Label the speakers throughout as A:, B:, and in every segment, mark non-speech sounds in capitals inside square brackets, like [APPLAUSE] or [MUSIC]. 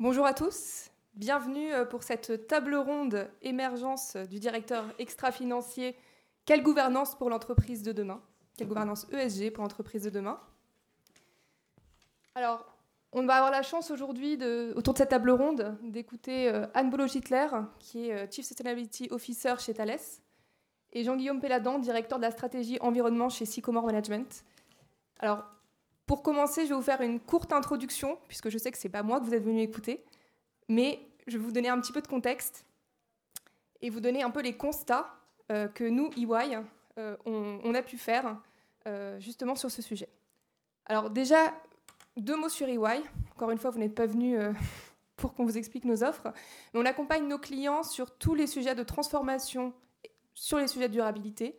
A: Bonjour à tous, bienvenue euh, pour cette table ronde émergence du directeur extra-financier. Quelle gouvernance pour l'entreprise de demain? Quelle gouvernance ESG pour l'entreprise de demain? Alors, on va avoir la chance aujourd'hui, autour de cette table ronde, d'écouter euh, Anne Bolo-Hitler, qui est euh, Chief Sustainability Officer chez Thales, et Jean-Guillaume Péladan, directeur de la stratégie environnement chez Sycomore Management. Alors, pour commencer, je vais vous faire une courte introduction, puisque je sais que ce n'est pas moi que vous êtes venu écouter, mais je vais vous donner un petit peu de contexte et vous donner un peu les constats euh, que nous, EY, on, a pu faire justement sur ce sujet. Alors déjà, deux mots sur EY. Encore une fois, vous n'êtes pas venu euh, [LAUGHS] pour qu'on vous explique nos offres. Mais on accompagne nos clients sur tous les sujets de transformation, sur les sujets de durabilité,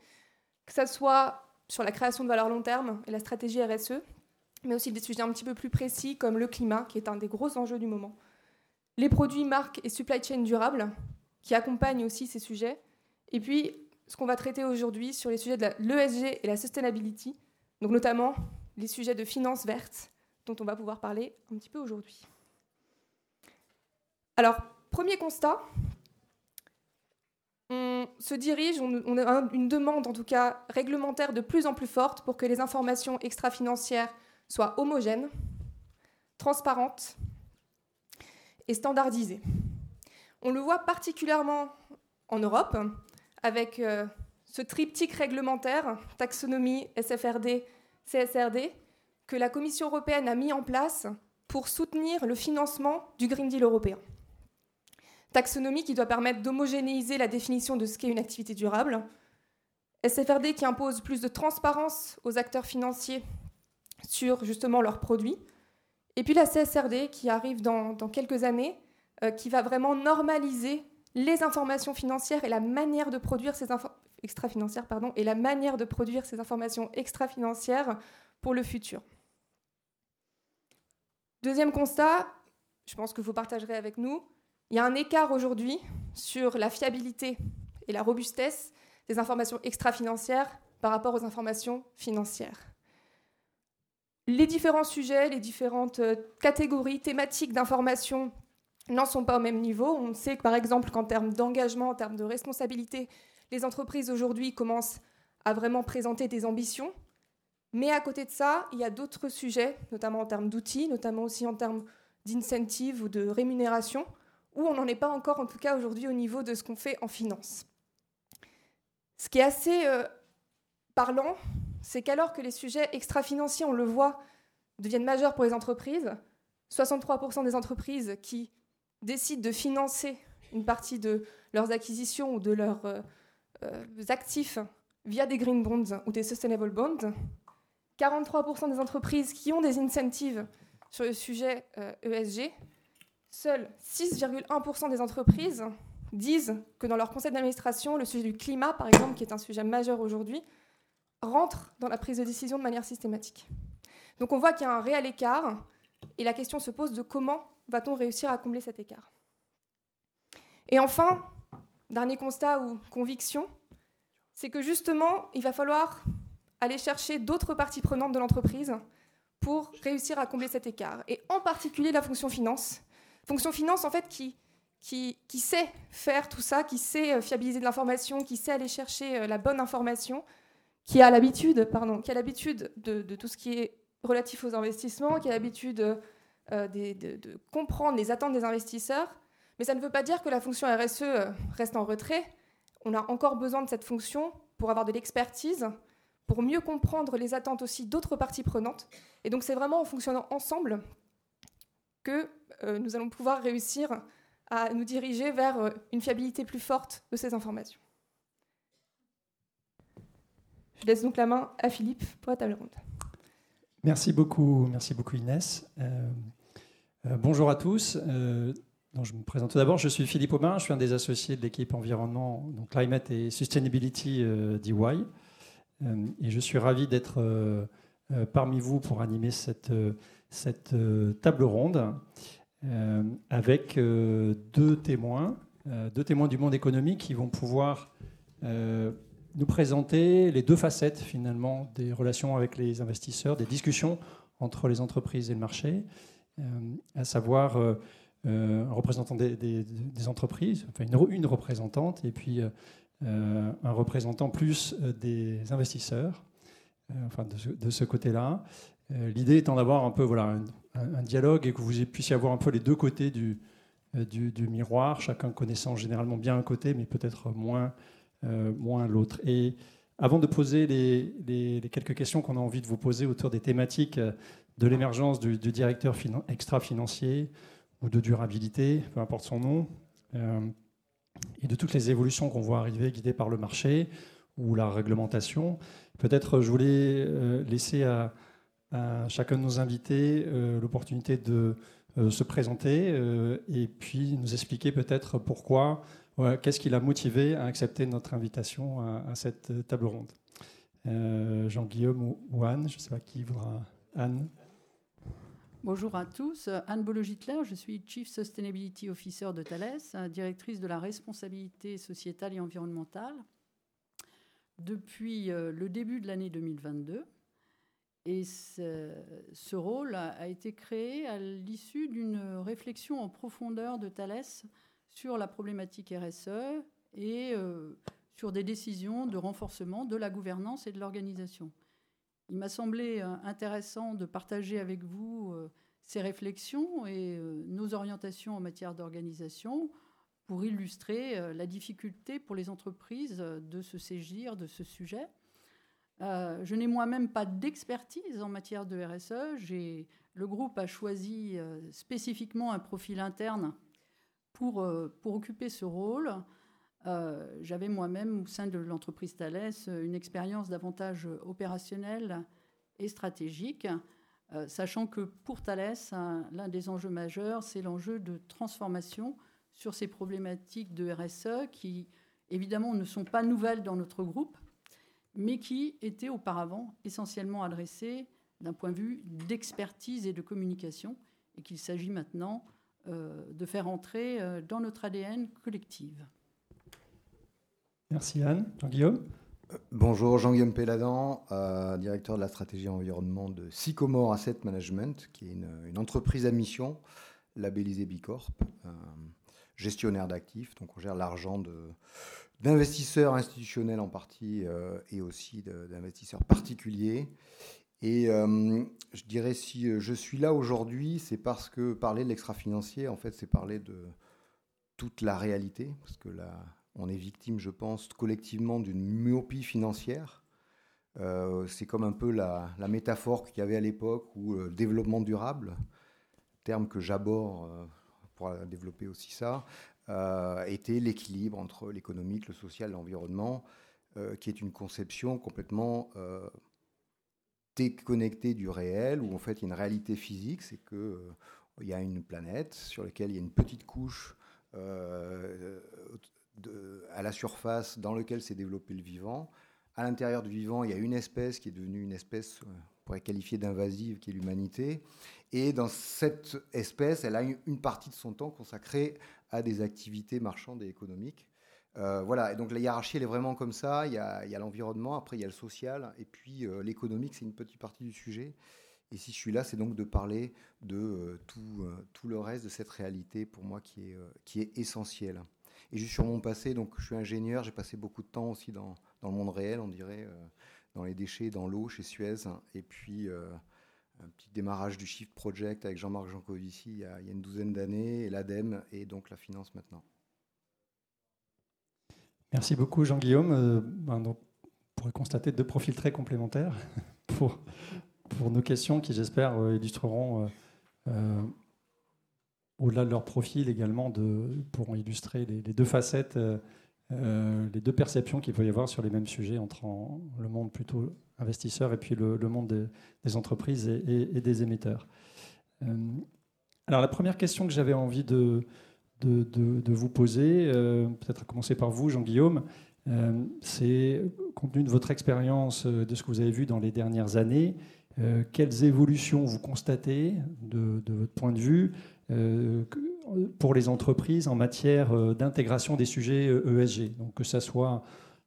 A: que ce soit sur la création de valeur long terme et la stratégie RSE, mais aussi des sujets un petit peu plus précis comme le climat, qui est un des gros enjeux du moment. Les produits, marques et supply chain durables, qui accompagnent aussi ces sujets. Et puis, ce qu'on va traiter aujourd'hui sur les sujets de l'ESG et la sustainability, donc notamment les sujets de finances vertes, dont on va pouvoir parler un petit peu aujourd'hui. Alors, premier constat, on se dirige, on, a une demande en tout cas réglementaire de plus en plus forte pour que les informations extra-financières soient homogènes, transparentes et standardisées. On le voit particulièrement en Europe avec euh, ce triptyque réglementaire, taxonomie, SFRD, CSRD, que la Commission européenne a mis en place pour soutenir le financement du Green Deal européen. Taxonomie qui doit permettre d'homogénéiser la définition de ce qu'est une activité durable. SFRD qui impose plus de transparence aux acteurs financiers sur justement leurs produits. Et puis la CSRD qui arrive dans, quelques années, euh, qui va vraiment normaliser les informations financières et la manière de produire ces extra-financières pardon, et la manière de produire ces informations extra-financières pour le futur. Deuxième constat, je pense que vous partagerez avec nous, il y a un écart aujourd'hui sur la fiabilité et la robustesse des informations extra-financières par rapport aux informations financières. Les différents sujets, les différentes euh, catégories thématiques d'informations n'en sont pas au même niveau. On sait que par exemple qu'en termes d'engagement, en termes de responsabilité, les entreprises aujourd'hui commencent à vraiment présenter des ambitions mais à côté de ça, il y a d'autres sujets, notamment en termes d'outils, notamment aussi en termes d'incentives ou de rémunération, où on n'en est pas encore, en tout cas aujourd'hui, au niveau de ce qu'on fait en finance. Ce qui est assez euh, parlant, c'est qu'alors que les sujets extra-financiers, on le voit, deviennent majeurs pour les entreprises, 63% des entreprises qui décident de financer une partie de leurs acquisitions ou de leurs euh, euh, actifs via des green bonds ou des sustainable bonds 43% des entreprises qui ont des incentives sur le sujet ESG, euh, e seuls 6,1% des entreprises disent que dans leur conseil d'administration, le sujet du climat, par exemple, qui est un sujet majeur aujourd'hui, rentre dans la prise de décision de manière systématique. Donc on voit qu'il y a un réel écart et la question se pose de comment va-t-on réussir à combler cet écart. Et enfin, dernier constat ou conviction, c'est que justement, il va falloir aller chercher d'autres parties prenantes de l'entreprise pour réussir à combler cet écart. Et en particulier la fonction finance. Fonction finance, en fait, qui, qui, qui sait faire tout ça, qui sait euh, fiabiliser de l'information, qui sait aller chercher euh, la bonne information, qui a l'habitude, pardon, qui a l'habitude de, tout ce qui est relatif aux investissements, qui a l'habitude euh, de, comprendre les attentes des investisseurs. Mais ça ne veut pas dire que la fonction RSE reste en retrait. On a encore besoin de cette fonction pour avoir de l'expertise, pour mieux comprendre les attentes aussi d'autres parties prenantes. Et donc c'est vraiment en fonctionnant ensemble que euh, nous allons pouvoir réussir à nous diriger vers euh, une fiabilité plus forte de ces informations. Je laisse donc la main à Philippe pour la table ronde.
B: Merci beaucoup, merci beaucoup Inès. Euh, bonjour à tous. Donc je me présente tout d'abord. Je suis Philippe Aubin, je suis un des associés de l'équipe environnement, Climate et Sustainability. Euh, et je suis ravi d'être euh, euh, parmi vous pour animer cette, cette table ronde avec deux témoins, deux témoins du monde économique qui vont pouvoir nous présenter les deux facettes finalement des relations avec les investisseurs, des discussions entre les entreprises et le marché, à savoir un représentant des, entreprises, enfin une, représentante, et puis un représentant plus des investisseurs, enfin de ce, côté-là. L'idée étant d'avoir un peu voilà, un, dialogue et que vous puissiez avoir un peu les deux côtés du, du, miroir, chacun connaissant généralement bien un côté, mais peut-être moins, moins l'autre. Et avant de poser les, quelques questions qu'on a envie de vous poser autour des thématiques euh, de l'émergence du, directeur extra-financier ou de durabilité, peu importe son nom, euh, et de toutes les évolutions qu'on voit arriver guidées par le marché ou la réglementation, peut-être je voulais euh, laisser à, chacun de nos invités l'opportunité de se présenter et puis nous expliquer peut-être pourquoi Qu'est-ce qui l'a motivé à accepter notre invitation à, cette table ronde? Euh, Jean-Guillaume ou, Anne Je ne sais pas qui voudra. Anne?
C: Bonjour à tous. Anne Bologitler, je suis Chief Sustainability Officer de Thales, directrice de la responsabilité sociétale et environnementale depuis euh, le début de l'année 2022. Et ce, rôle a été créé à l'issue d'une réflexion en profondeur de Thales sur la problématique RSE et euh, sur des décisions de renforcement de la gouvernance et de l'organisation. Il m'a semblé euh, intéressant de partager avec vous euh, ces réflexions et nos orientations en matière d'organisation pour illustrer la difficulté pour les entreprises de se saisir de ce sujet. je n'ai moi-même pas d'expertise en matière de RSE. Le groupe a choisi spécifiquement un profil interne pour, euh, pour occuper ce rôle, euh, j'avais moi-même, au sein de l'entreprise Thales, une expérience davantage opérationnelle et stratégique, euh, sachant que pour Thales, l'un des enjeux majeurs, c'est l'enjeu de transformation sur ces problématiques de RSE qui, évidemment, ne sont pas nouvelles dans notre groupe, mais qui étaient auparavant essentiellement adressées d'un point de vue d'expertise et de communication, et qu'il s'agit maintenant de faire entrer euh, dans notre ADN collective.
B: Merci Anne. Jean-Guillaume?
D: Euh, Bonjour, Jean-Guillaume Péladan, directeur de la stratégie environnement de Sycomore Asset Management, qui est une, entreprise à mission labellisée Bicorp, gestionnaire d'actifs. Donc on gère l'argent d'investisseurs institutionnels en partie et aussi d'investisseurs particuliers. Et euh, je dirais, si euh, je suis là aujourd'hui, c'est parce que parler de l'extra-financier, en fait, c'est parler de toute la réalité. Parce que là, on est victime, je pense, collectivement d'une myopie financière. Euh, c'est comme un peu la, métaphore qu'il y avait à l'époque ou le développement durable, terme que j'aborde pour développer aussi ça, était l'équilibre entre l'économique, le social, l'environnement, qui est une conception complètement déconnecté du réel, où en fait il y a une réalité physique, c'est que euh, y a une planète sur laquelle il y a une petite couche euh, à la surface dans laquelle s'est développé le vivant. À l'intérieur du vivant, il y a une espèce qui est devenue une espèce, euh, on pourrait qualifier d'invasive, qui est l'humanité. Et dans cette espèce, elle a une partie de son temps consacrée à des activités marchandes et économiques. Euh, voilà, donc la hiérarchie, elle est vraiment comme ça. Il y a, l'environnement, après il y a le social, et puis euh, l'économique, c'est une petite partie du sujet. Et si je suis là, c'est donc de parler de euh, tout, le reste de cette réalité, pour moi, qui est, essentielle. Et juste sur mon passé, donc je suis ingénieur, j'ai passé beaucoup de temps aussi dans, dans le monde réel, on dirait, dans les déchets, dans l'eau, chez Suez, et puis un petit démarrage du Shift Project avec Jean-Marc Jancovici il, y a, il y a une douzaine d'années, et l'ADEME, et donc la finance maintenant.
B: Merci beaucoup Jean-Guillaume. Euh, ben, on pourrait constater deux profils très complémentaires [LAUGHS] pour, nos questions qui j'espère euh, illustreront, euh, au-delà de leur profil également, pourront illustrer les, deux facettes, les deux perceptions qu'il peut y avoir sur les mêmes sujets entre le monde plutôt investisseur et puis le, monde des, entreprises et, des émetteurs. alors la première question que j'avais envie de, de, vous poser, euh, peut-être à commencer par vous, Jean-Guillaume. Euh, c'est, compte tenu de votre expérience, euh, de ce que vous avez vu dans les dernières années, quelles évolutions vous constatez de, votre point de vue pour les entreprises en matière d'intégration des sujets ESG e Donc que ce soit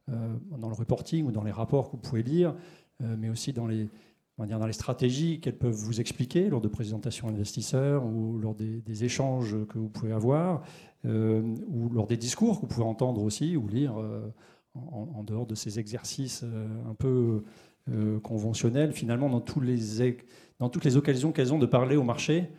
B: dans le reporting ou dans les rapports que vous pouvez lire, mais aussi dans les, dans les stratégies qu'elles peuvent vous expliquer lors de présentations investisseurs ou lors des, échanges que vous pouvez avoir, ou lors des discours que vous pouvez entendre aussi ou lire en, dehors de ces exercices un peu conventionnels, finalement, dans, tous les, dans toutes les occasions qu'elles ont de parler au marché.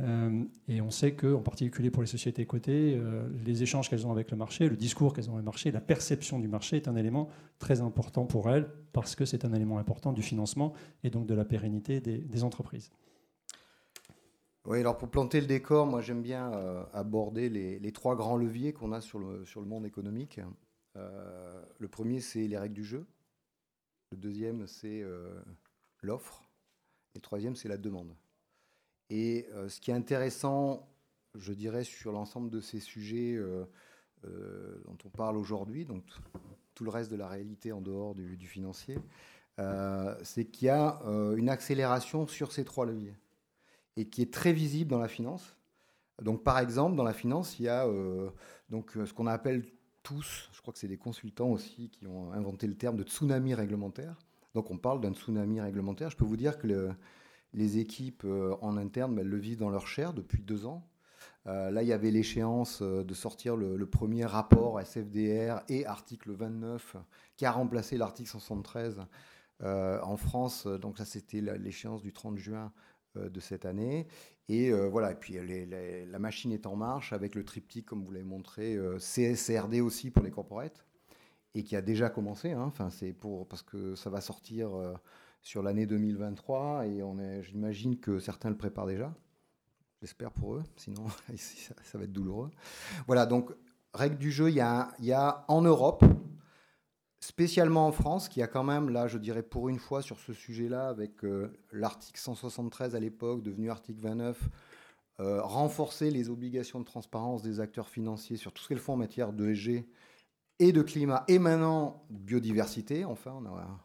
B: Euh, et on sait qu'en particulier pour les sociétés cotées, euh, les échanges qu'elles ont avec le marché, le discours qu'elles ont avec le marché, la perception du marché est un élément très important pour elles parce que c'est un élément important du financement et donc de la pérennité des, entreprises.
D: Oui, alors pour planter le décor, moi j'aime bien euh, aborder les, trois grands leviers qu'on a sur le, sur le monde économique. le premier, c'est les règles du jeu. Le deuxième, c'est l'offre. Et le troisième, c'est la demande. Et euh, ce qui est intéressant, je dirais, sur l'ensemble de ces sujets euh, euh, dont on parle aujourd'hui, donc tout le reste de la réalité en dehors du, financier, c'est qu'il y a une accélération sur ces trois leviers et qui est très visible dans la finance. Donc, par exemple, dans la finance, il y a donc, ce qu'on appelle tous, je crois que c'est des consultants aussi qui ont inventé le terme de tsunami réglementaire. Donc, on parle d'un tsunami réglementaire. Je peux vous dire que le, les équipes euh, en interne, elles le vivent dans leur chair depuis deux ans. Euh, là, il y avait l'échéance euh, de sortir le, premier rapport SFDR et article 29 qui a remplacé l'article 173 en France. Donc ça, c'était l'échéance du 30 juin de cette année. Et voilà, et puis la machine est en marche avec le triptyque, comme vous l'avez montré, CSRD aussi pour les corporates, et qui a déjà commencé. Hein. Enfin, c'est pour parce que ça va sortir sur l'année 2023 et on j'imagine que certains le préparent déjà. J'espère pour eux, sinon [LAUGHS] ça, va être douloureux. Voilà, donc règle du jeu, il y a, il y a en Europe, spécialement en France, qui a quand même, là, je dirais pour une fois sur ce sujet-là, avec euh, l'article 173 à l'époque, devenu article 29, euh, renforcer les obligations de transparence des acteurs financiers sur tout ce qu'elles font en matière de d'ESG et de climat, et maintenant biodiversité. Enfin, on a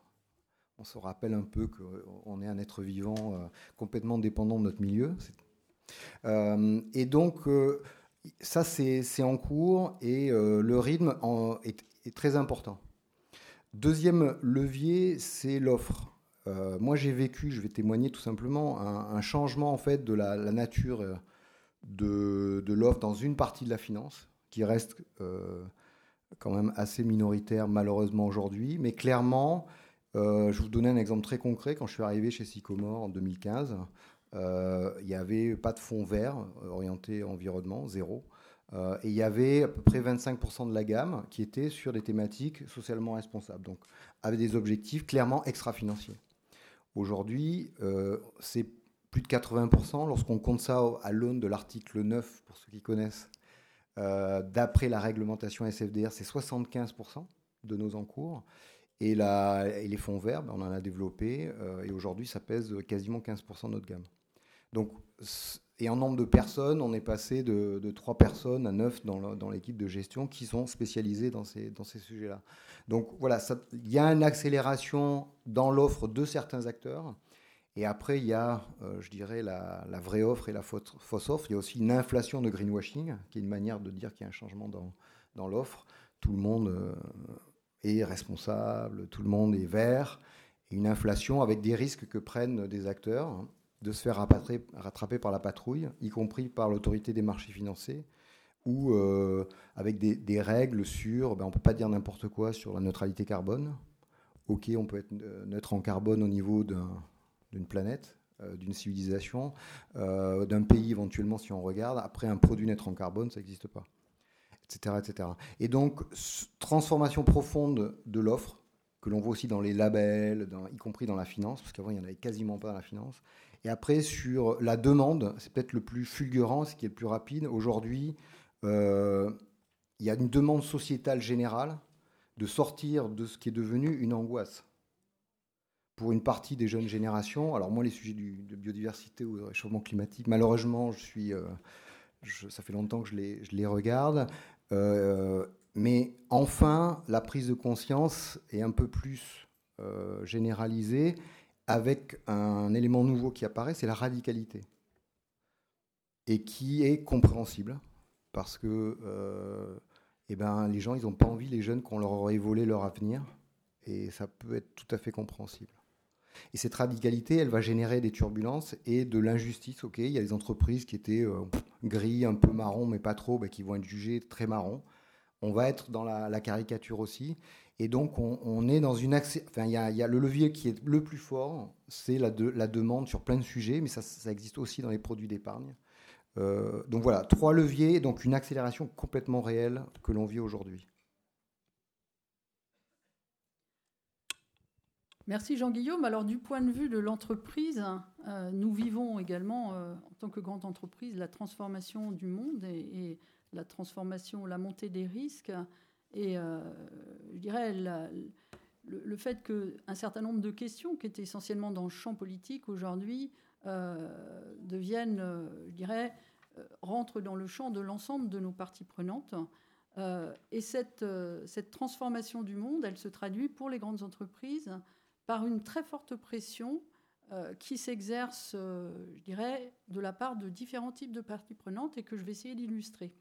D: on se rappelle un peu qu'on est un être vivant euh, complètement dépendant de notre milieu. Euh, et donc, euh, ça, c'est en cours et le rythme est, très important. Deuxième levier, c'est l'offre. moi, j'ai vécu, je vais témoigner tout simplement, un, changement en fait de la, nature de l'offre dans une partie de la finance qui reste quand même assez minoritaire malheureusement aujourd'hui, mais clairement, euh, je vous donner un exemple très concret. Quand je suis arrivé chez Sycomore en 2015, euh, il n'y avait pas de fonds verts euh, orientés environnement, zéro. et il y avait à peu près 25% de la gamme qui était sur des thématiques socialement responsables, donc avec des objectifs clairement extra-financiers. Aujourd'hui, c'est plus de 80%. Lorsqu'on compte ça à l'aune de l'article 9, pour ceux qui connaissent, d'après la réglementation SFDR, c'est 75% de nos encours. Et, les fonds verts, ben, on en a développé euh, et aujourd'hui ça pèse quasiment 15% de notre gamme. Donc, et en nombre de personnes, on est passé de, de 3 personnes à 9 dans l'équipe de gestion qui sont spécialisées dans ces, sujets-là. Donc voilà, il y a une accélération dans l'offre de certains acteurs. Et après, il y a, euh, je dirais, la, vraie offre et la fausse offre. Il y a aussi une inflation de greenwashing, qui est une manière de dire qu'il y a un changement dans, dans l'offre. Tout le monde euh, est responsable, tout le monde est vert, une inflation avec des risques que prennent des acteurs hein, de se faire rattraper, par la patrouille, y compris par l'autorité des marchés financiers, ou euh, avec des, règles sur, ben, on ne peut pas dire n'importe quoi sur la neutralité carbone. Ok, on peut être euh, neutre en carbone au niveau d'une planète, euh, d'une civilisation, d'un pays éventuellement si on regarde. Après, un produit neutre en carbone, ça n'existe pas etc.. Et donc, transformation profonde de l'offre, que l'on voit aussi dans les labels, y compris dans la finance, parce qu'avant, il n'y en avait quasiment pas dans la finance. Et après, sur la demande, c'est peut-être le plus fulgurant, ce qui est le plus rapide. Aujourd'hui, euh, il y a une demande sociétale générale de sortir de ce qui est devenu une angoisse pour une partie des jeunes générations. Alors moi, les sujets de biodiversité ou de réchauffement climatique, malheureusement, je suis, euh, ça fait longtemps que je les, je les regarde. Euh, mais enfin, la prise de conscience est un peu plus euh, généralisée avec un élément nouveau qui apparaît, c'est la radicalité. Et qui est compréhensible, parce que euh, eh ben, les gens, ils n'ont pas envie, les jeunes, qu'on leur aurait volé leur avenir, et ça peut être tout à fait compréhensible. Et cette radicalité, elle va générer des turbulences et de l'injustice. Ok, il y a des entreprises qui étaient euh, gris, un peu marron, mais pas trop, bah, qui vont être jugées très marron. On va être dans la, caricature aussi. Et donc, on, est dans une Enfin, il y, a, le levier qui est le plus fort, c'est la, demande sur plein de sujets, mais ça, ça existe aussi dans les produits d'épargne. Euh, donc voilà, trois leviers, donc une accélération complètement réelle que l'on vit aujourd'hui.
C: Merci Jean-Guillaume. Alors du point de vue de l'entreprise, euh, nous vivons également, euh, en tant que grande entreprise, la transformation du monde et, la transformation, la montée des risques. Et euh, je dirais le, fait qu'un certain nombre de questions qui étaient essentiellement dans le champ politique aujourd'hui deviennent, je dirais, rentrent dans le champ de l'ensemble de nos parties prenantes. et cette transformation du monde, elle se traduit pour les grandes entreprises par une très forte pression euh, qui s'exerce, euh, je dirais, de la part de différents types de parties prenantes et que je vais essayer d'illustrer.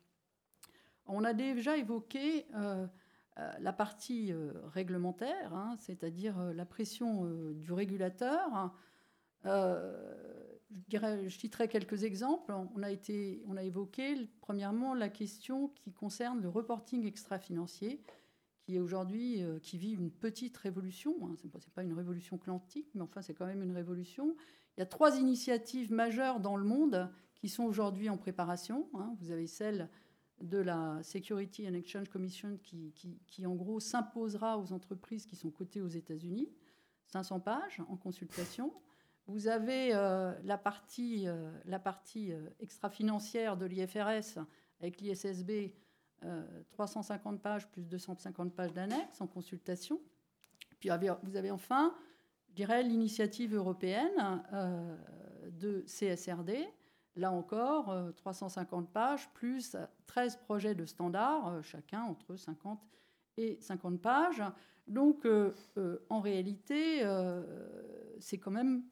C: On a déjà évoqué euh, la partie réglementaire, hein, c'est-à-dire la pression du régulateur. je, je citerai quelques exemples. On a, été, on a évoqué premièrement la question qui concerne le reporting extra-financier qui est aujourd'hui, euh, qui vit une petite révolution. Hein. Ce n'est pas une révolution quantique, mais enfin, c'est quand même une révolution. Il y a trois initiatives majeures dans le monde qui sont aujourd'hui en préparation. Hein. Vous avez celle de la Security and Exchange Commission qui, qui, en gros, s'imposera aux entreprises qui sont cotées aux États-Unis. 500 pages en consultation. Vous avez euh, la partie, euh, la partie extra-financière de l'IFRS avec l'ISSB 350 euh, pages plus 250 pages d'annexes en consultation. Puis vous avez enfin, je dirais, l'initiative européenne euh, de CSRD. Là encore, 350 euh, pages plus 13 projets de standards, chacun entre 50 et 50 pages. Donc, en réalité, c'est quand même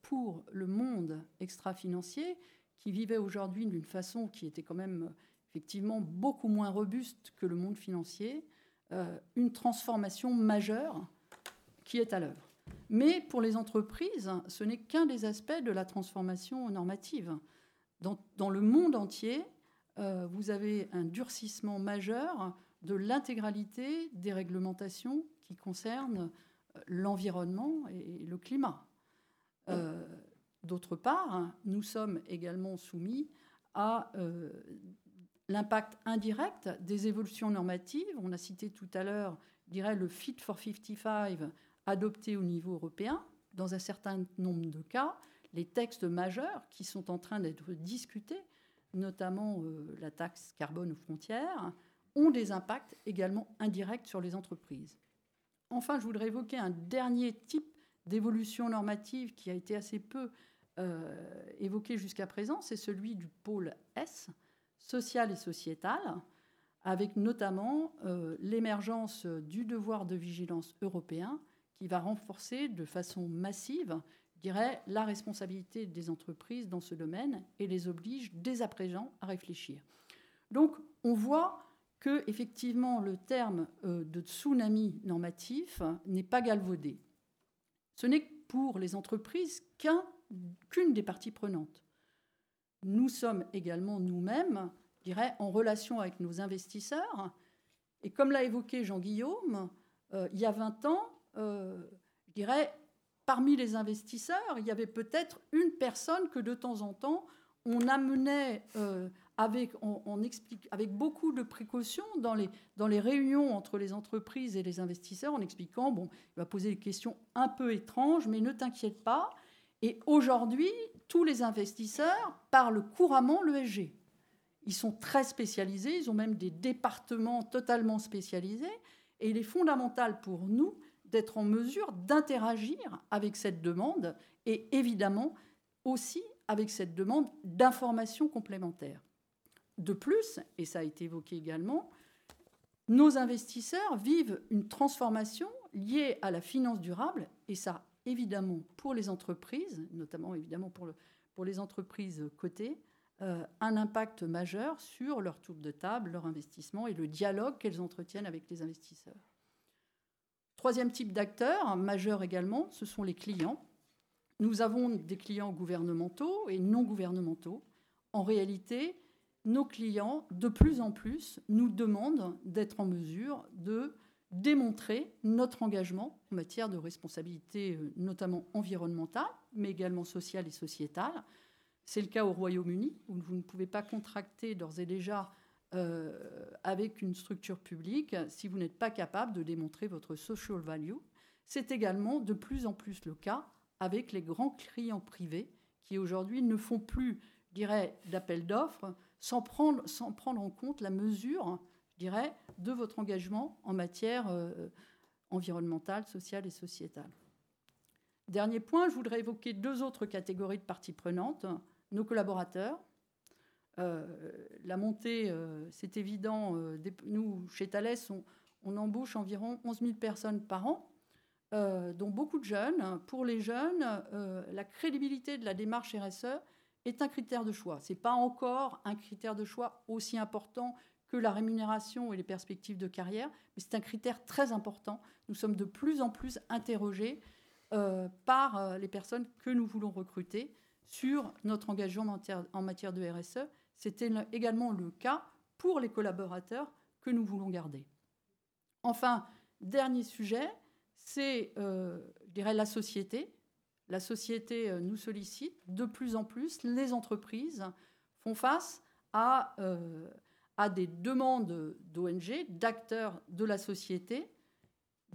C: pour le monde extra-financier qui vivait aujourd'hui d'une façon qui était quand même effectivement beaucoup moins robuste que le monde financier, euh, une transformation majeure qui est à l'œuvre. Mais pour les entreprises, ce n'est qu'un des aspects de la transformation normative. Dans, le monde entier, euh, vous avez un durcissement majeur de l'intégralité des réglementations qui concernent euh, l'environnement et le climat. D'autre part, nous sommes également soumis à l'impact indirect des évolutions normatives. On a cité tout à l'heure, je le Fit for 55 adopté au niveau européen. Dans un certain nombre de cas, les textes majeurs qui sont en train d'être discutés, notamment euh, la taxe carbone aux frontières, ont des impacts également indirects sur les entreprises. Enfin, je voudrais évoquer un dernier type d'évolution normative qui a été assez peu euh, évoqué jusqu'à présent, c'est celui du pôle S, sociale et sociétale, avec notamment euh, l'émergence du devoir de vigilance européen qui va renforcer de façon massive, je dirais, la responsabilité des entreprises dans ce domaine et les oblige dès à présent à réfléchir. Donc, on voit que effectivement le terme euh, de tsunami normatif n'est pas galvaudé. Ce n'est pour les entreprises qu'une des parties prenantes nous sommes également nous-mêmes, je dirais, en relation avec nos investisseurs. Et comme l'a évoqué Jean-Guillaume, euh, il y a 20 ans, euh, je dirais, parmi les investisseurs, il y avait peut-être une personne que de temps en temps, on amenait euh, avec, on, explique, avec beaucoup de précautions dans les, dans les réunions entre les entreprises et les investisseurs en expliquant, bon, il va poser des questions un peu étranges, mais ne t'inquiète pas. Et aujourd'hui, tous les investisseurs parlent couramment l'ESG. Ils sont très spécialisés, ils ont même des départements totalement spécialisés, et il est fondamental pour nous d'être en mesure d'interagir avec cette demande et évidemment aussi avec cette demande d'informations complémentaires. De plus, et ça a été évoqué également, nos investisseurs vivent une transformation liée à la finance durable, et ça évidemment pour les entreprises, notamment évidemment pour, le, pour les entreprises cotées, euh, un impact majeur sur leur tour de table, leur investissement et le dialogue qu'elles entretiennent avec les investisseurs. Troisième type d'acteurs, majeur également, ce sont les clients. Nous avons des clients gouvernementaux et non gouvernementaux. En réalité, nos clients, de plus en plus, nous demandent d'être en mesure de démontrer notre engagement en matière de responsabilité, euh, notamment environnementale, mais également sociale et sociétale. C'est le cas au Royaume-Uni, où vous ne pouvez pas contracter d'ores et déjà euh, avec une structure publique si vous n'êtes pas capable de démontrer votre social value. C'est également de plus en plus le cas avec les grands clients privés qui aujourd'hui ne font plus, je dirais, d'appel d'offres sans prendre, sans prendre en compte la mesure dirais, de votre engagement en matière euh, environnementale, sociale et sociétale. Dernier point, je voudrais évoquer deux autres catégories de parties prenantes. Nos collaborateurs. Euh, la montée, euh, c'est évident, nous, chez Thales, on, on, embauche environ 11 000 personnes par an, dont beaucoup de jeunes. Pour les jeunes, la crédibilité de la démarche RSE est un critère de choix. Ce n'est pas encore un critère de choix aussi important que la rémunération et les perspectives de carrière, mais c'est un critère très important. Nous sommes de plus en plus interrogés euh, par euh, les personnes que nous voulons recruter sur notre engagement en matière de RSE. C'était également le cas pour les collaborateurs que nous voulons garder. Enfin, dernier sujet, c'est, euh, la société. La société nous sollicite de plus en plus. Les entreprises font face à à des demandes d'ONG, d'acteurs de la société,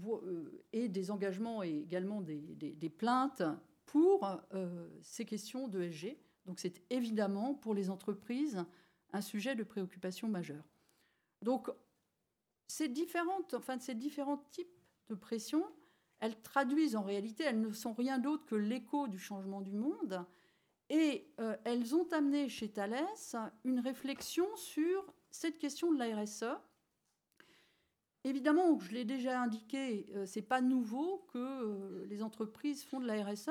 C: euh, et des engagements et également des, plaintes pour euh, ces questions d'ESG. Donc c'est évidemment pour les entreprises un sujet de préoccupation majeure. Donc ces différentes, enfin, ces différents types de pression, elles traduisent en réalité, elles ne sont rien d'autre que l'écho du changement du monde, et euh, elles ont amené chez Thales une réflexion sur cette question de la RSE, évidemment, je l'ai déjà indiqué, euh, ce n'est pas nouveau que euh, les entreprises font de la RSE,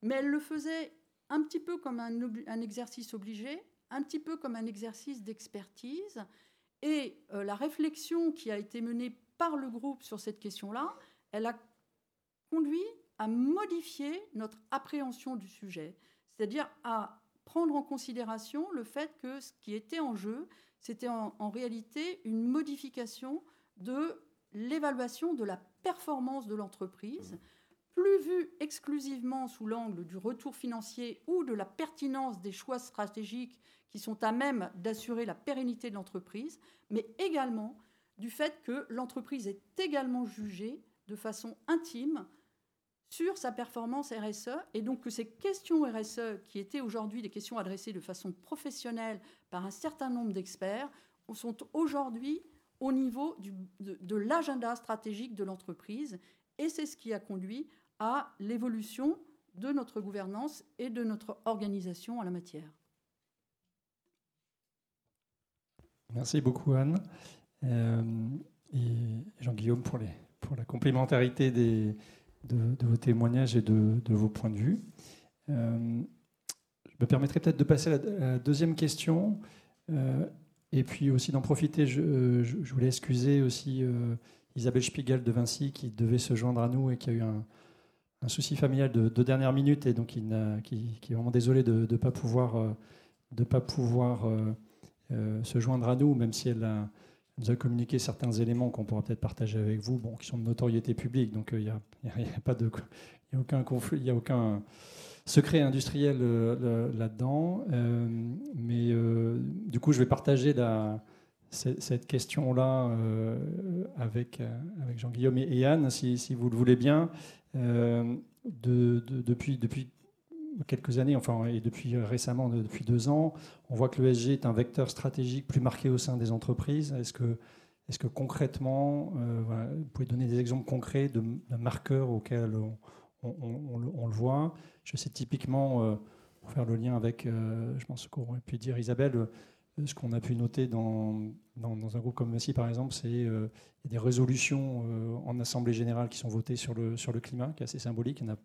C: mais elles le faisaient un petit peu comme un, un exercice obligé, un petit peu comme un exercice d'expertise. Et euh, la réflexion qui a été menée par le groupe sur cette question-là, elle a conduit à modifier notre appréhension du sujet, c'est-à-dire à prendre en considération le fait que ce qui était en jeu, c'était en, réalité une modification de l'évaluation de la performance de l'entreprise, plus vue exclusivement sous l'angle du retour financier ou de la pertinence des choix stratégiques qui sont à même d'assurer la pérennité de l'entreprise, mais également du fait que l'entreprise est également jugée de façon intime sur sa performance RSE et donc que ces questions RSE, qui étaient aujourd'hui des questions adressées de façon professionnelle par un certain nombre d'experts, sont aujourd'hui au niveau de, l'agenda stratégique de l'entreprise et c'est ce qui a conduit à l'évolution de notre gouvernance et de notre organisation en la matière.
B: Merci beaucoup Anne euh, et Jean-Guillaume pour, pour la complémentarité des, de, vos témoignages et de, vos points de vue. Euh, je me permettrai peut-être de passer à la, deuxième question. Euh, et puis aussi d'en profiter, je, voulais excuser aussi euh, Isabelle Spiegel de Vinci qui devait se joindre à nous et qui a eu un, souci familial de, dernière minute et donc qui, qui, est vraiment désolé de ne pas pouvoir, de pas pouvoir se joindre à nous, même si elle a, nous a communiqué certains éléments qu'on pourra peut-être partager avec vous, bon, qui sont de notoriété publique, donc il n'y [LAUGHS] a, pas de, y a aucun conflit, il a aucun secret industriel euh, là-dedans. Euh, mais euh, du coup, je vais partager la, cette question-là avec, avec Jean-Guillaume et Anne, si, si, vous le voulez bien. De, depuis, depuis quelques années, enfin, et depuis récemment, depuis deux ans, on voit que l'ESG est un vecteur stratégique plus marqué au sein des entreprises. Est-ce que, est que concrètement, euh, vous pouvez donner des exemples concrets de, marqueurs auxquels on, le voit? Je sais typiquement, euh, pour faire le lien avec, euh, je pense qu'on aurait pu dire Isabelle, ce qu'on a pu noter dans, dans, un groupe comme ceci, par exemple, c'est des résolutions en Assemblée générale qui sont votées sur le, sur le climat, qui est assez symbolique. Il en a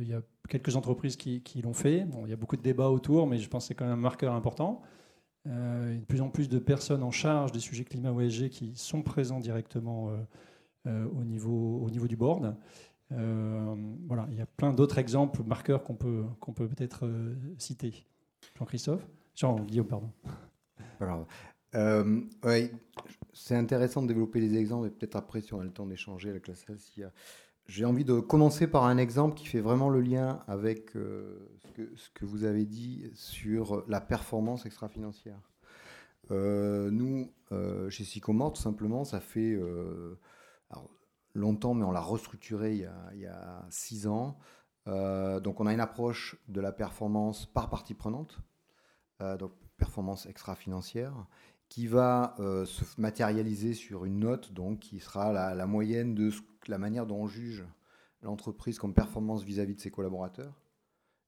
B: il y a quelques entreprises qui, l'ont fait. Bon, il y a beaucoup de débats autour, mais je pense que c'est quand même un marqueur important. Euh, il y a de plus en plus de personnes en charge des sujets climat ou ESG qui sont présents directement euh, au, niveau, au niveau du board. voilà, il y a plein d'autres exemples, marqueurs qu'on peut, peut-être citer. Jean-Christophe? Jean-Guillaume, pardon.
D: c'est intéressant de développer les exemples et peut-être après, si on a le temps d'échanger avec la salle, s'il y a j'ai envie de commencer par un exemple qui fait vraiment le lien avec euh, ce, que, vous avez dit sur la performance extra-financière. Euh, nous, euh, chez Sycomore, tout simplement, ça fait longtemps, mais on l'a restructuré il y, a, six ans. donc on a une approche de la performance par partie prenante, donc performance extra-financière, qui va se matérialiser sur une note donc, qui sera la, la moyenne de ce la manière dont on juge l'entreprise comme performance vis-à-vis de ses collaborateurs,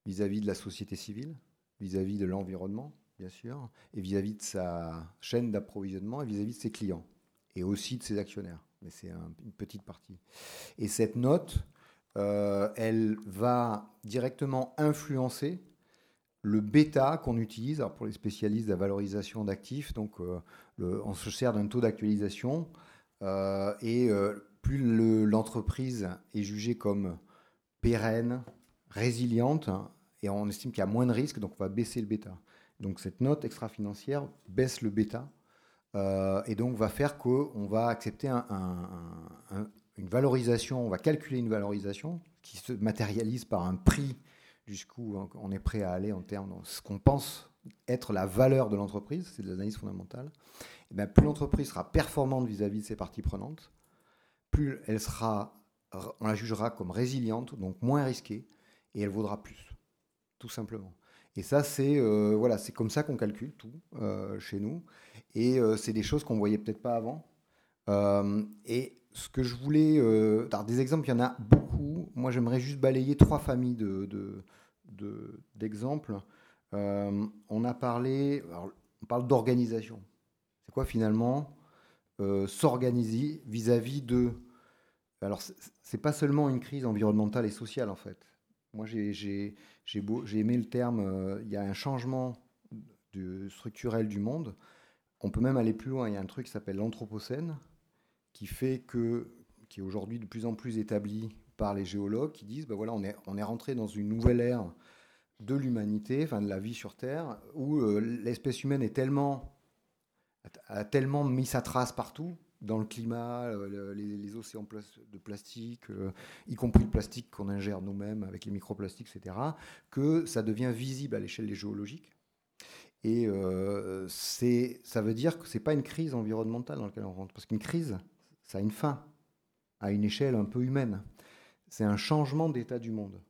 D: vis-à-vis de la société civile, vis-à-vis de l'environnement, bien sûr, et vis-à-vis de sa chaîne d'approvisionnement et vis-à-vis de ses clients, et aussi de ses actionnaires. Mais c'est une petite partie. Et cette note, euh, elle va directement influencer le bêta qu'on utilise alors pour les spécialistes de la valorisation d'actifs. Donc, euh, on se sert d'un taux d'actualisation euh, et plus l'entreprise est jugée comme pérenne, résiliente, et on estime qu'il y a moins de risques, donc on va baisser le bêta. Donc cette note extra-financière baisse le bêta, euh, et donc va faire qu'on va accepter une valorisation, on va calculer une valorisation qui se matérialise par un prix jusqu'où on est prêt à aller en termes de ce qu'on pense être la valeur de l'entreprise, c'est de l'analyse fondamentale. Bien, plus l'entreprise sera performante vis à -vis de ses parties prenantes, plus elle sera, on la jugera comme résiliente, donc moins risquée, et elle vaudra plus, tout simplement. Et ça, c'est euh, voilà, c'est comme ça qu'on calcule tout euh, chez nous, et euh, c'est des choses qu'on voyait peut-être pas avant. et ce que je voulais, des exemples, il y en a beaucoup. Moi, j'aimerais juste balayer trois familles de, d'exemples. on a parlé, on parle d'organisation. C'est quoi finalement? S'organiser vis-à-vis de... Alors, c'est pas seulement une crise environnementale et sociale, en fait. Moi, j'ai aimé le terme, euh, il y a un changement structurel du monde. On peut même aller plus loin. Il y a un truc qui s'appelle l'anthropocène, qui fait que, qui est aujourd'hui de plus en plus établi par les géologues, qui disent, ben voilà, on est, on est rentré dans une nouvelle ère de l'humanité, enfin de la vie sur Terre, où euh, l'espèce humaine est tellement a tellement mis sa trace partout, dans le climat, euh, les, océans de plastique, euh, y compris le plastique qu'on ingère nous-mêmes avec les microplastiques, etc., que ça devient visible à l'échelle géologique. Et euh, ça veut dire que ce n'est pas une crise environnementale dans laquelle on rentre, parce qu'une crise, ça a une fin, à une échelle un peu humaine. C'est un changement d'état du monde.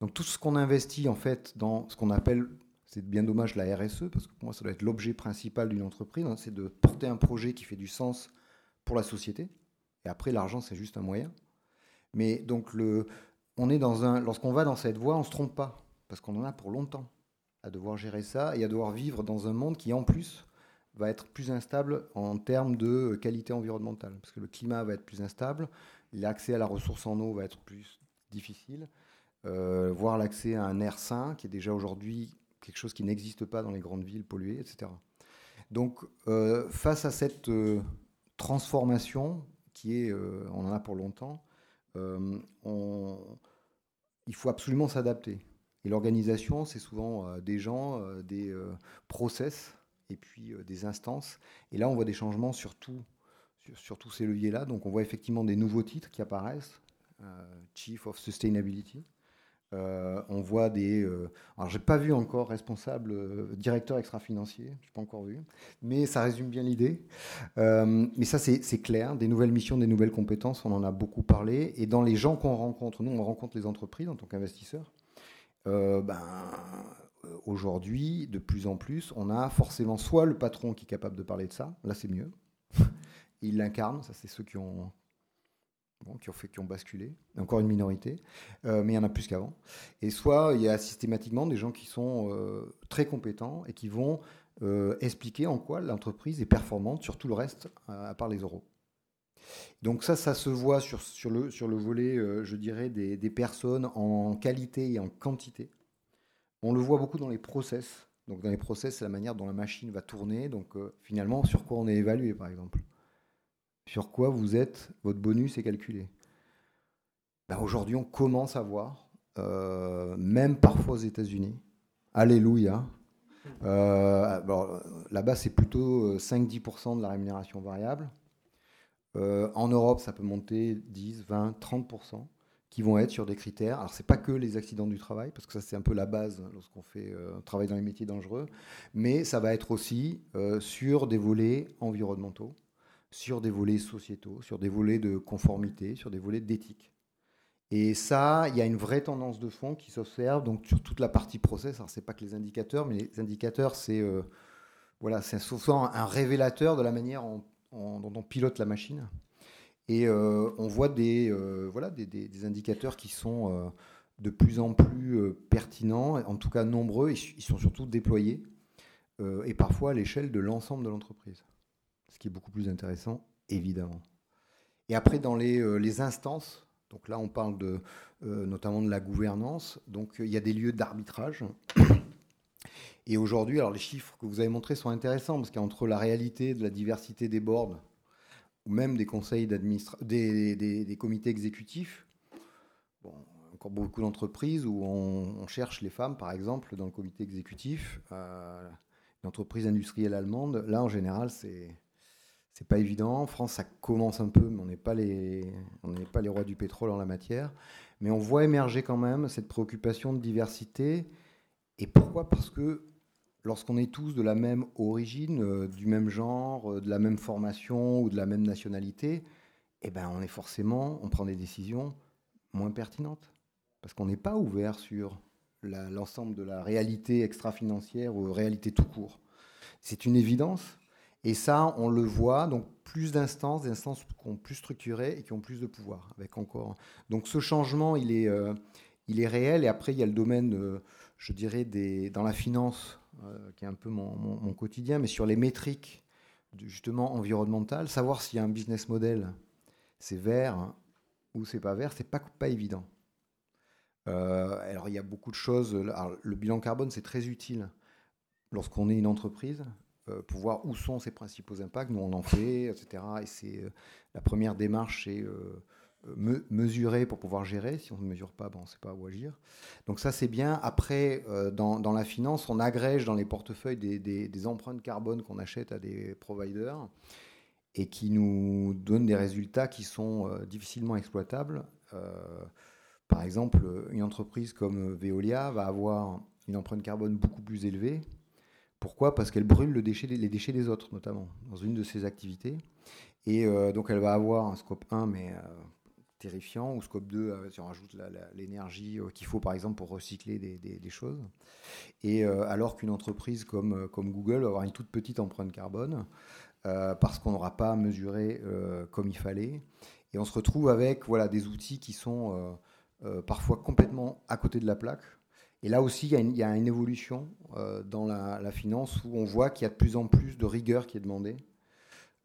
D: Donc tout ce qu'on investit en fait dans ce qu'on appelle c'est bien dommage la RSE, parce que pour moi, ça doit être l'objet principal d'une entreprise, hein, c'est de porter un projet qui fait du sens pour la société. Et après, l'argent, c'est juste un moyen. Mais donc, le, on est dans un, lorsqu'on va dans cette voie, on ne se trompe pas, parce qu'on en a pour longtemps à devoir gérer ça et à devoir vivre dans un monde qui, en plus, va être plus instable en termes de qualité environnementale, parce que le climat va être plus instable, l'accès à la ressource en eau va être plus difficile, euh, voire l'accès à un air sain, qui est déjà aujourd'hui quelque chose qui n'existe pas dans les grandes villes polluées, etc. Donc, euh, face à cette euh, transformation, qui est, euh, on en a pour longtemps, on, il faut absolument s'adapter. Et l'organisation, c'est souvent des gens, des process, et puis des instances. Et là, on voit des changements sur, tout, sur tous ces leviers-là. Donc, on voit effectivement des nouveaux titres qui apparaissent. Chief of Sustainability, euh, on voit des. Euh, alors, j'ai pas vu encore responsable, euh, directeur extra-financier, je n'ai pas encore vu, mais ça résume bien l'idée. mais ça, c'est clair. Des nouvelles missions, des nouvelles compétences, on en a beaucoup parlé. Et dans les gens qu'on rencontre, nous, on rencontre les entreprises en tant qu'investisseurs. ben, aujourd'hui, de plus en plus, on a forcément soit le patron qui est capable de parler de ça, là c'est mieux, [LAUGHS] il l'incarne, ça c'est ceux qui ont, qui, ont basculé, encore une minorité, euh, mais il y en a plus qu'avant. Et soit il y a systématiquement des gens qui sont euh, très compétents et qui vont euh, expliquer en quoi l'entreprise est performante sur tout le reste, à part les euros. Donc ça, ça se voit sur, sur, le, sur le volet, je dirais, des, des, personnes en qualité et en quantité. On le voit beaucoup dans les process. Donc dans les process, c'est la manière dont la machine va tourner. Donc finalement, sur quoi on est évalué, par exemple sur quoi vous êtes, votre bonus est calculé. Ben, aujourd'hui, on commence à voir, euh, même parfois aux États-Unis, Alléluia. Euh, là-bas, c'est plutôt 5-10% de la rémunération variable. en Europe, ça peut monter 10, 20, 30% qui vont être sur des critères. Alors, c'est pas que les accidents du travail, parce que ça, c'est un peu la base lorsqu'on fait euh, travail dans les métiers dangereux, mais ça va être aussi euh, sur des volets environnementaux, sur des volets sociétaux, sur des volets de conformité, sur des volets d'éthique. Et ça, il y a une vraie tendance de fond qui s'observe donc sur toute la partie process. Alors, c'est pas que les indicateurs, mais les indicateurs, c'est euh, voilà, c'est souvent un révélateur de la manière dont on pilote la machine. Et euh, on voit des, euh, voilà, des, indicateurs qui sont de plus en plus pertinents, en tout cas nombreux, et ils sont surtout déployés, et parfois à l'échelle de l'ensemble de l'entreprise. Ce qui est beaucoup plus intéressant, évidemment. Et après, dans les, les instances, donc là on parle de, notamment de la gouvernance, donc il y a des lieux d'arbitrage. [CLEARS THROAT] Et aujourd'hui, alors les chiffres que vous avez montrés sont intéressants, parce qu'entre la réalité de la diversité des boards, ou même des conseils d'administration, des, des, comités exécutifs. Bon, encore beaucoup d'entreprises où on, cherche les femmes, par exemple, dans le comité exécutif. Euh, une entreprise industrielle allemande, là, en général, c'est c'est pas évident. En France, ça commence un peu, mais on n'est pas les on n'est pas les rois du pétrole en la matière. Mais on voit émerger quand même cette préoccupation de diversité. Et pourquoi? Parce que lorsqu'on est tous de la même origine, euh, du même genre, euh, de la même formation ou de la même nationalité, eh ben, on est forcément, on prend des décisions moins pertinentes. Parce qu'on n'est pas ouvert sur l'ensemble de la réalité extra-financière ou réalité tout court. C'est une évidence. Et ça, on le voit, donc plus d'instances, des instances qui ont plus structurées et qui ont plus de pouvoir. Avec encore. Donc ce changement, il est, euh, il est réel. Et après, il y a le domaine, je dirais, des, dans la finance, euh, qui est un peu mon, quotidien, mais sur les métriques justement environnementales, savoir s'il y a un business model, c'est vert ou c'est pas vert, c'est pas, pas évident. Euh, alors il y a beaucoup de choses. le bilan carbone, c'est très utile lorsqu'on est une entreprise euh, pour voir où sont ses principaux impacts. Nous, on en fait, etc. Et c'est la première démarche, c'est mesurer pour pouvoir gérer. Si on ne mesure pas, bon, on ne sait pas où agir. Donc ça, c'est bien. Après, euh, dans, la finance, on agrège dans les portefeuilles des, empreintes carbone qu'on achète à des providers et qui nous donnent des résultats qui sont euh, difficilement exploitables. Euh, par exemple, une entreprise comme Veolia va avoir une empreinte carbone beaucoup plus élevée. Pourquoi? Parce qu'elle brûle les déchets des autres, notamment, dans une de ses activités. Et donc, elle va avoir un scope 1, mais terrifiant, ou scope 2, euh, si on rajoute l'énergie euh, qu'il faut par exemple pour recycler des, choses. Et euh, alors qu'une entreprise comme, comme Google va avoir une toute petite empreinte carbone, parce qu'on n'aura pas mesuré comme il fallait. Et on se retrouve avec voilà, des outils qui sont parfois complètement à côté de la plaque. Et là aussi, il y, a une, évolution dans la, finance où on voit qu'il y a de plus en plus de rigueur qui est demandée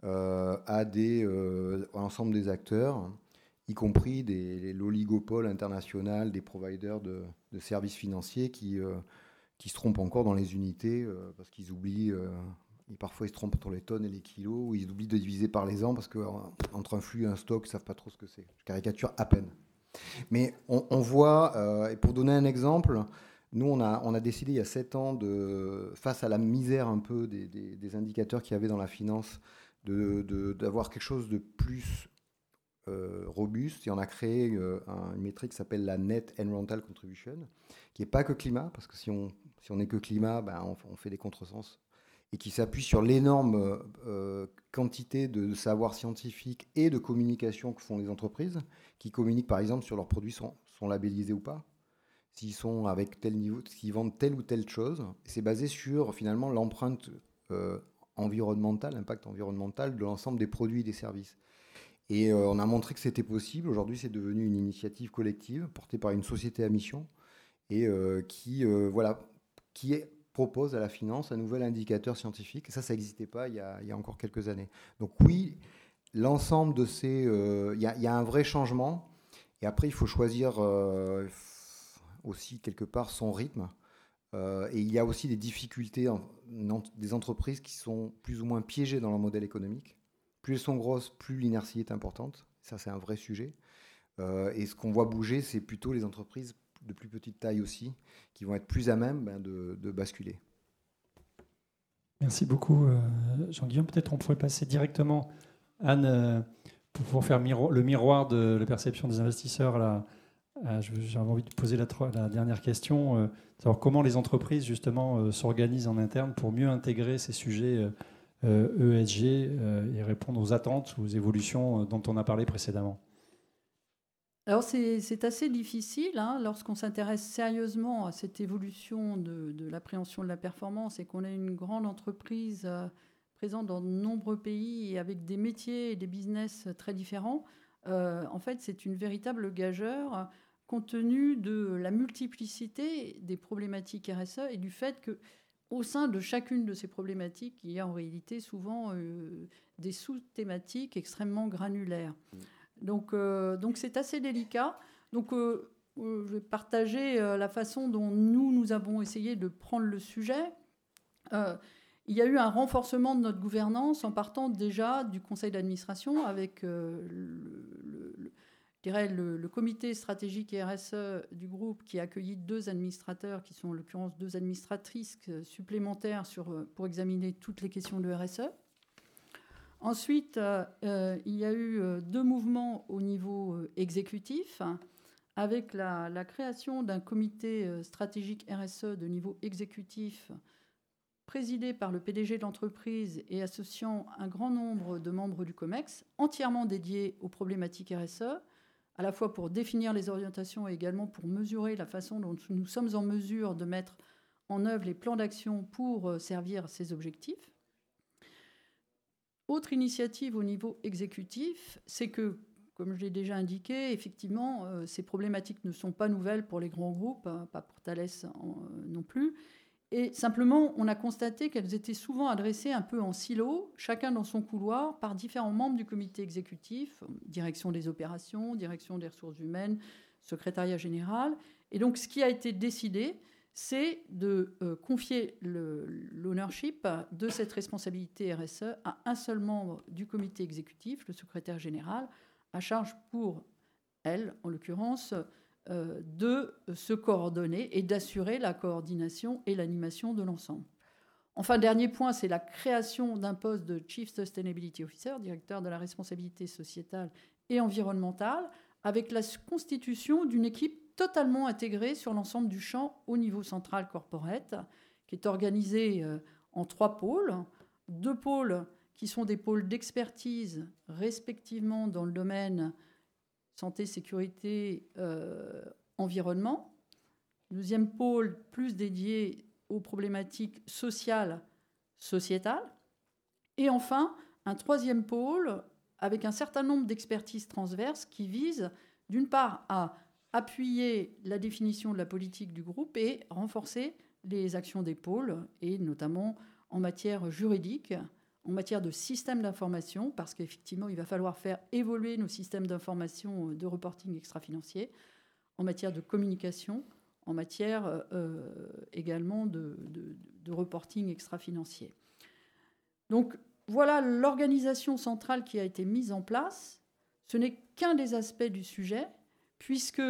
D: à, des, à l'ensemble des acteurs y compris des, l'oligopole international des providers de, services financiers qui, euh, qui se trompent encore dans les unités euh, parce qu'ils oublient, euh, parfois ils se trompent entre les tonnes et les kilos, ou ils oublient de diviser par les ans parce qu'entre un flux et un stock, ils ne savent pas trop ce que c'est. Je caricature à peine. Mais on, voit, et pour donner un exemple, nous, on a, décidé il y a sept ans, face à la misère un peu des, indicateurs qu'il y avait dans la finance, d'avoir quelque chose de plus euh, robuste. Et on a créé euh, une métrique qui s'appelle la Net Environmental Contribution, qui n'est pas que climat, parce que si on si on n'est que climat, ben on, fait des contresens, et qui s'appuie sur l'énorme euh, quantité de savoir scientifique et de communication que font les entreprises, qui communiquent par exemple sur leurs produits sont, sont labellisés ou pas, s'ils sont avec tel niveau, s'ils vendent telle ou telle chose. C'est basé sur finalement l'empreinte environnementale, l'impact environnemental de l'ensemble des produits et des services. Et euh, on a montré que c'était possible. Aujourd'hui, c'est devenu une initiative collective portée par une société à mission et euh, qui, euh, voilà, qui propose à la finance un nouvel indicateur scientifique. Ça, ça n'existait pas il y, a, encore quelques années. Donc oui, l'ensemble de ces... Il y, a un vrai changement. Et après, il faut choisir aussi quelque part son rythme. et il y a aussi des difficultés, des entreprises qui sont plus ou moins piégées dans leur modèle économique Plus elles sont grosses, plus l'inertie est importante. Ça, c'est un vrai sujet. et ce qu'on voit bouger, c'est plutôt les entreprises de plus petite taille aussi, qui vont être plus à même ben, de, basculer.
B: Merci beaucoup, Jean-Guillaume. Peut-être on pourrait passer directement, Anne, pour faire le miroir de la perception des investisseurs. Là, j'avais envie de poser la, dernière question, euh, savoir comment les entreprises justement euh, s'organisent en interne pour mieux intégrer ces sujets ESG euh, et répondre aux attentes, aux évolutions dont on a parlé précédemment.
C: Alors c'est assez difficile hein, lorsqu'on s'intéresse sérieusement à cette évolution de, l'appréhension de la performance et qu'on a une grande entreprise présent dans de nombreux pays et avec des métiers et des business très différents, en fait, c'est une véritable gageure compte tenu de la multiplicité des problématiques RSE et du fait que au sein de chacune de ces problématiques, il y a en réalité souvent euh, des sous-thématiques extrêmement granulaires. Mm. Donc, euh, donc c'est assez délicat. Donc, je vais partager la façon dont nous, nous avons essayé de prendre le sujet il y a eu un renforcement de notre gouvernance en partant déjà du conseil d'administration avec euh, le, le, comité stratégique RSE du groupe qui a accueilli deux administrateurs, qui sont en l'occurrence deux administratrices supplémentaires sur, euh, pour examiner toutes les questions de RSE. Ensuite, euh, il y a eu deux mouvements au niveau exécutif, avec la, la création d'un comité stratégique RSE de niveau exécutif présidé par le PDG de l'entreprise et associant un grand nombre de membres du COMEX, entièrement dédié aux problématiques RSE, à la fois pour définir les orientations et également pour mesurer la façon dont nous sommes en mesure de mettre en œuvre les plans d'action pour euh, servir ces objectifs. Autre initiative au niveau exécutif, c'est que, comme je l'ai déjà indiqué, effectivement, euh, ces problématiques ne sont pas nouvelles pour les grands groupes, hein, pas pour Thales euh, non plus, et simplement, on a constaté qu'elles étaient souvent adressées un peu en silo, chacun dans son couloir, par différents membres du comité exécutif, direction des opérations, direction des ressources humaines, secrétariat général. Et donc, ce qui a été décidé, c'est de euh, confier l'ownership de cette responsabilité RSE à un seul membre du comité exécutif, le secrétaire général, à charge pour elle, en l'occurrence, euh, de se coordonner et d'assurer la coordination et l'animation de l'ensemble. Enfin, dernier point, c'est la création d'un poste de Chief Sustainability Officer, directeur de la responsabilité sociétale et environnementale, avec la constitution d'une équipe totalement intégrée sur l'ensemble du champ au niveau central corporate, qui est organisée euh, en trois pôles. Deux pôles qui sont des pôles d'expertise, respectivement dans le domaine santé, sécurité, euh, environnement. Deuxième pôle, plus dédié aux problématiques sociales, sociétales. Et enfin, un troisième pôle avec un certain nombre d'expertises transverses qui visent, d'une part, à appuyer la définition de la politique du groupe et renforcer les actions des pôles, et notamment en matière juridique, en matière de système d'information, parce qu'effectivement, il va falloir faire évoluer nos systèmes d'information euh, de reporting extra-financier, en matière de communication, en matière euh, euh, également de, reporting extra-financier. Donc voilà l'organisation centrale qui a été mise en place. Ce n'est qu'un des aspects du sujet, puisque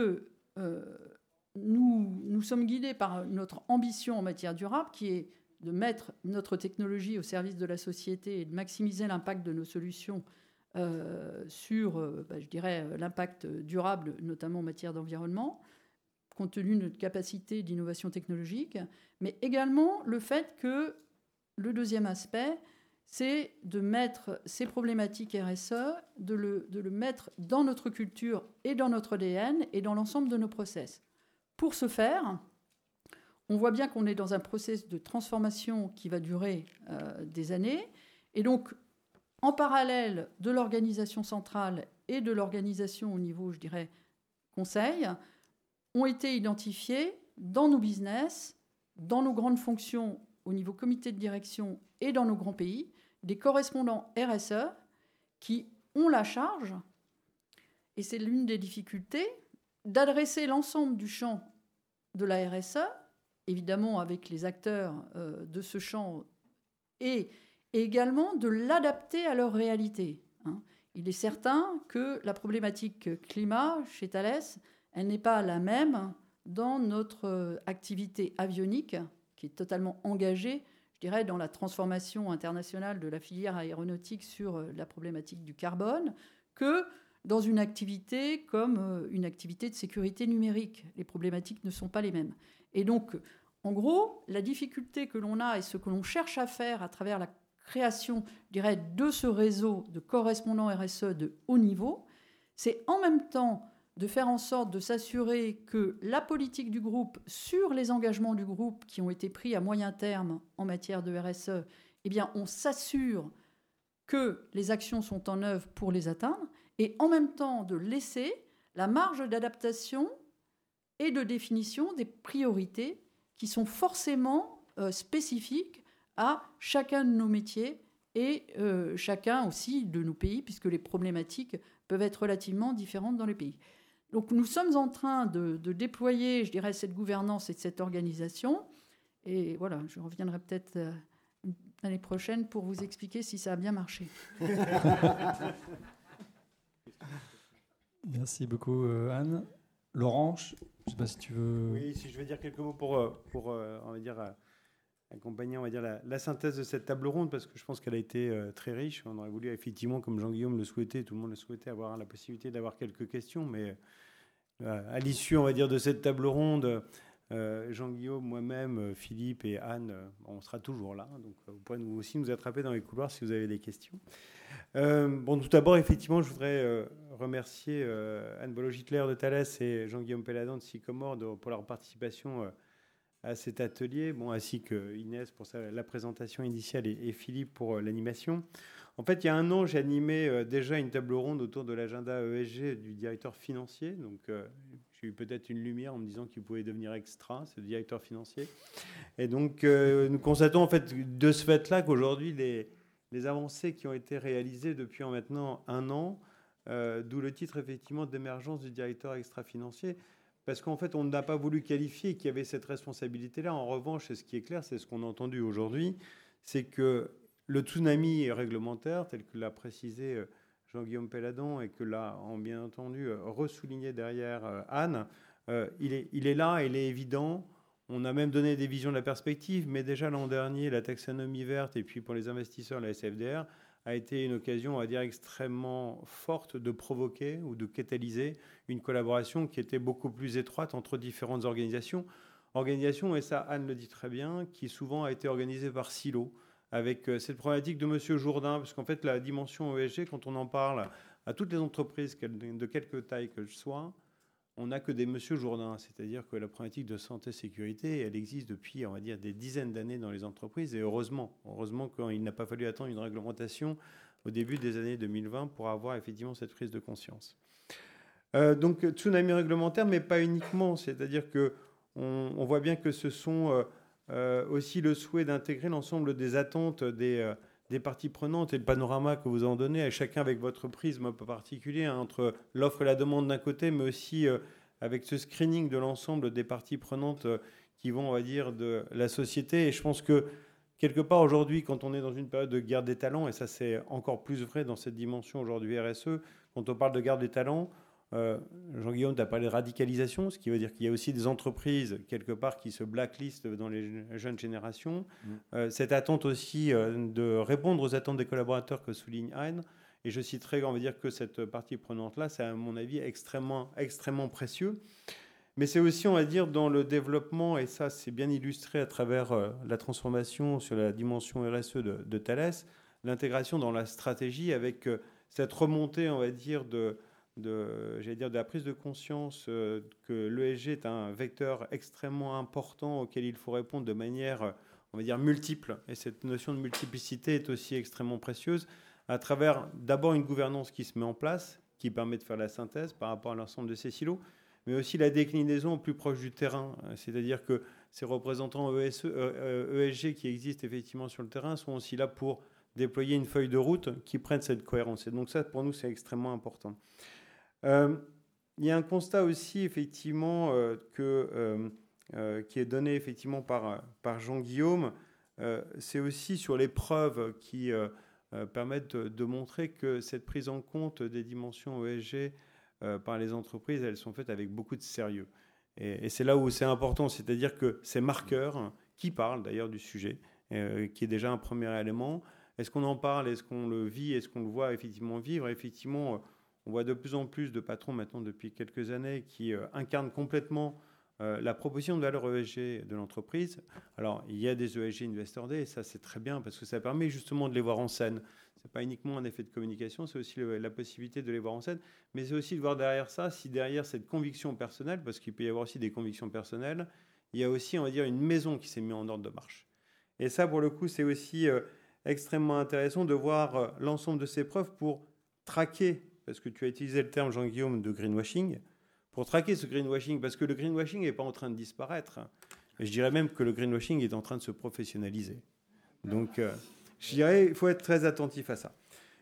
C: nous, nous sommes guidés par notre ambition en matière durable, qui est de mettre notre technologie au service de la société et de maximiser l'impact de nos solutions euh, sur, euh, bah, je dirais, l'impact durable, notamment en matière d'environnement, compte tenu de notre capacité d'innovation technologique, mais également le fait que le deuxième aspect, c'est de mettre ces problématiques RSE, de le, de le, mettre dans notre culture et dans notre ADN et dans l'ensemble de nos process. Pour ce faire, on voit bien qu'on est dans un processus de transformation qui va durer euh, des années. Et donc, en parallèle de l'organisation centrale et de l'organisation au niveau, je dirais, conseil, ont été identifiés dans nos business, dans nos grandes fonctions au niveau comité de direction et dans nos grands pays, des correspondants RSE qui ont la charge, et c'est l'une des difficultés, d'adresser l'ensemble du champ de la RSE évidemment avec les acteurs euh, de ce champ et également de l'adapter à leur réalité. Hein. Il est certain que la problématique climat chez Thales, elle n'est pas la même dans notre euh, activité avionique, qui est totalement engagée, je dirais, dans la transformation internationale de la filière aéronautique sur euh, la problématique du carbone, que dans une activité comme une activité de sécurité numérique. Les problématiques ne sont pas les mêmes. Et donc, en gros, la difficulté que l'on a et ce que l'on cherche à faire à travers la création, je dirais, de ce réseau de correspondants RSE de haut niveau, c'est en même temps de faire en sorte de s'assurer que la politique du groupe sur les engagements du groupe qui ont été pris à moyen terme en matière de RSE, eh bien, on s'assure que les actions sont en œuvre pour les atteindre et en même temps de laisser la marge d'adaptation et de définition des priorités qui sont forcément euh, spécifiques à chacun de nos métiers et euh, chacun aussi de nos pays, puisque les problématiques peuvent être relativement différentes dans les pays. Donc nous sommes en train de, déployer, je dirais, cette gouvernance et cette organisation. Et voilà, je reviendrai peut-être euh, l'année prochaine pour vous expliquer si ça a bien marché. [LAUGHS]
B: Merci beaucoup, Anne. Laurent, je sais pas si tu veux.
E: Oui, si je veux dire quelques mots pour, pour on va dire, accompagner on va dire, la, synthèse de cette table ronde, parce que je pense qu'elle a été euh, très riche. On aurait voulu, effectivement, comme Jean-Guillaume le souhaitait, tout le monde le souhaitait, avoir la possibilité d'avoir quelques questions. Mais euh, à l'issue, on va dire, de cette table ronde, euh, Jean-Guillaume, moi-même, Philippe et Anne, on sera toujours là. Donc vous pourrez nous aussi nous attraper dans les couloirs si vous avez des questions. Bon, tout d'abord, effectivement, je voudrais remercier Anne Bolo-Hitler de Thales et Jean-Guillaume Pelladan de Sycomore pour leur participation à cet atelier, bon, ainsi que Inès pour la présentation initiale et, Philippe pour euh, l'animation. En fait, il y a un an, j'ai animé euh, déjà une table ronde autour de l'agenda ESG du directeur financier. Donc, euh, j'ai eu peut-être une lumière en me disant qu'il pouvait devenir extra, ce directeur financier. Et donc, nous constatons en fait de ce fait-là qu'aujourd'hui, les, les, avancées qui ont été réalisées depuis maintenant un an, d'où le titre effectivement d'émergence du directeur extra-financier, parce qu'en fait, on n'a pas voulu qualifier qu'il y avait cette responsabilité-là. En revanche, ce qui est clair, c'est ce qu'on a entendu aujourd'hui, c'est que le tsunami réglementaire, tel que l'a précisé euh, Jean-Guillaume Pelladon et que l'a bien entendu euh, ressouligné derrière euh, Anne, il est là, il est évident. On a même donné des visions de la perspective, mais déjà l'an dernier, la taxonomie verte et puis pour les investisseurs, la SFDR, a été une occasion, on va dire, extrêmement forte de provoquer ou de catalyser une collaboration qui était beaucoup plus étroite entre différentes organisations. Organisations, et ça Anne le dit très bien, qui souvent a été organisée par silo, avec euh, cette problématique de Monsieur Jourdain, parce qu'en fait la dimension ESG, quand on en parle à toutes les entreprises, de quelque taille que je sois, on n'a que des Monsieur Jourdain, c'est-à-dire que la problématique de santé-sécurité, elle existe depuis, on va dire, des dizaines d'années dans les entreprises, et heureusement, heureusement qu'il n'a pas fallu attendre une réglementation au début des années 2020 pour avoir effectivement cette prise de conscience. Euh, donc tsunami réglementaire, mais pas uniquement, c'est-à-dire que on, voit bien que ce sont euh, euh, aussi le souhait d'intégrer l'ensemble des attentes des des parties prenantes et le panorama que vous en donnez, chacun avec votre prisme un peu particulier, hein, entre l'offre et la demande d'un côté, mais aussi euh, avec ce screening de l'ensemble des parties prenantes euh, qui vont, on va dire, de la société. Et je pense que quelque part aujourd'hui, quand on est dans une période de guerre des talents, et ça c'est encore plus vrai dans cette dimension aujourd'hui RSE, quand on parle de guerre des talents, euh, Jean-Guillaume, tu as parlé de radicalisation, ce qui veut dire qu'il y a aussi des entreprises, quelque part, qui se blacklistent dans les jeunes générations. Mm. Euh, cette attente aussi euh, de répondre aux attentes des collaborateurs que souligne Anne. Et je citerai, on va dire, que cette partie prenante-là, c'est à mon avis extrêmement, extrêmement précieux. Mais c'est aussi, on va dire, dans le développement, et ça c'est bien illustré à travers la transformation sur la dimension RSE de, de Thales, l'intégration dans la stratégie avec cette remontée, on va dire, de, de, dire, de la prise de conscience euh, que l'ESG est un vecteur extrêmement important auquel il faut répondre de manière, on va dire, multiple. Et cette notion de multiplicité est aussi extrêmement précieuse à travers d'abord une gouvernance qui se met en place, qui permet de faire la synthèse par rapport à l'ensemble de ces silos, mais aussi la déclinaison au plus proche du terrain. C'est-à-dire que ces représentants ESG euh, euh, e qui existent effectivement sur le terrain sont aussi là pour déployer une feuille de route qui prenne cette cohérence. Et donc ça, pour nous, c'est extrêmement important. Euh, il y a un constat aussi, effectivement, euh, que, euh, qui est donné effectivement par, par Jean-Guillaume, c'est aussi sur les preuves qui permettent de montrer que cette prise en compte des dimensions ESG par les entreprises, elles sont faites avec beaucoup de sérieux. Et, c'est là où c'est important, c'est-à-dire que ces marqueurs, qui parlent d'ailleurs du sujet, qui est déjà un premier élément, est-ce qu'on en parle Est-ce qu'on le vit Est-ce qu'on le voit effectivement vivre? Effectivement, on voit de plus en plus de patrons maintenant depuis quelques années qui euh, incarnent complètement euh, la proposition de valeur ESG de l'entreprise. Alors, il y a des ESG Investor Day, et ça c'est très bien parce que ça permet justement de les voir en scène. Ce n'est pas uniquement un effet de communication, c'est aussi la possibilité de les voir en scène, mais c'est aussi de voir derrière ça, si derrière cette conviction personnelle, parce qu'il peut y avoir aussi des convictions personnelles, il y a aussi, on va dire, une maison qui s'est mise en ordre de marche. Et ça, pour le coup, c'est aussi euh, extrêmement intéressant de voir l'ensemble de ces preuves pour traquer, parce que tu as utilisé le terme, Jean-Guillaume, de greenwashing, pour traquer ce greenwashing, parce que le greenwashing n'est pas en train de disparaître. Et je dirais même que le greenwashing est en train de se professionnaliser. Donc, euh, je dirais, il faut être très attentif à ça.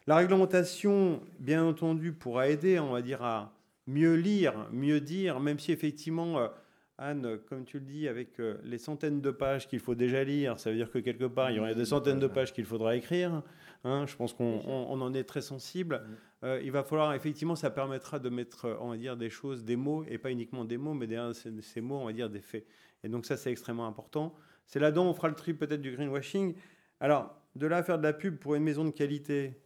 E: La réglementation, bien entendu, pourra aider, on va dire, à mieux lire, mieux dire, même si effectivement, euh, Anne, comme tu le dis, avec euh, les centaines de pages qu'il faut déjà lire, ça veut dire que quelque part, il y aurait des centaines de pages qu'il faudra écrire. Hein, je pense qu'on en est très sensible. Euh, il va falloir, effectivement, ça permettra de mettre, on va dire, des choses, des mots, et pas uniquement des mots, mais des, ces mots, on va dire, des faits. Et donc ça, c'est extrêmement important. C'est là-dedans, on fera le tri peut-être du greenwashing. Alors, de là à faire de la pub pour une maison de qualité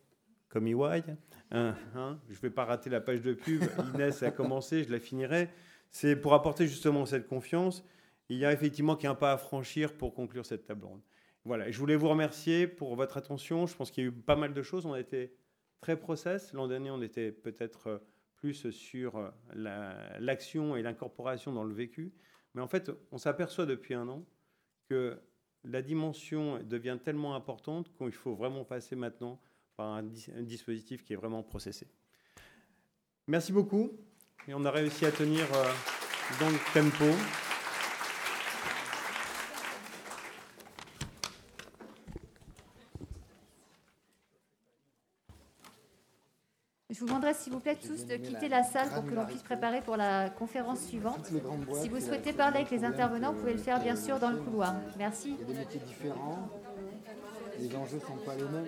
E: comme EY, hein, hein, je ne vais pas rater la page de pub, [LAUGHS] Inès a commencé, je la finirai. C'est pour apporter justement cette confiance. Il y a effectivement qu'un pas à franchir pour conclure cette table ronde. Voilà, je voulais vous remercier pour votre attention. Je pense qu'il y a eu pas mal de choses. On a été très process. L'an dernier, on était peut-être euh, plus sur euh, l'action et l'incorporation dans le vécu. Mais en fait, on s'aperçoit depuis un an que la dimension devient tellement importante qu'il faut vraiment passer maintenant par un, un dispositif qui est vraiment processé. Merci beaucoup. Et on a réussi à tenir euh, dans le tempo.
F: Vous demanderai s'il vous plaît tous de quitter la salle pour que l'on puisse préparer pour la conférence suivante. Si vous souhaitez parler avec les intervenants, vous pouvez le faire bien sûr dans le couloir. Merci.
D: Il y a des métiers différents, les enjeux ne sont pas les mêmes.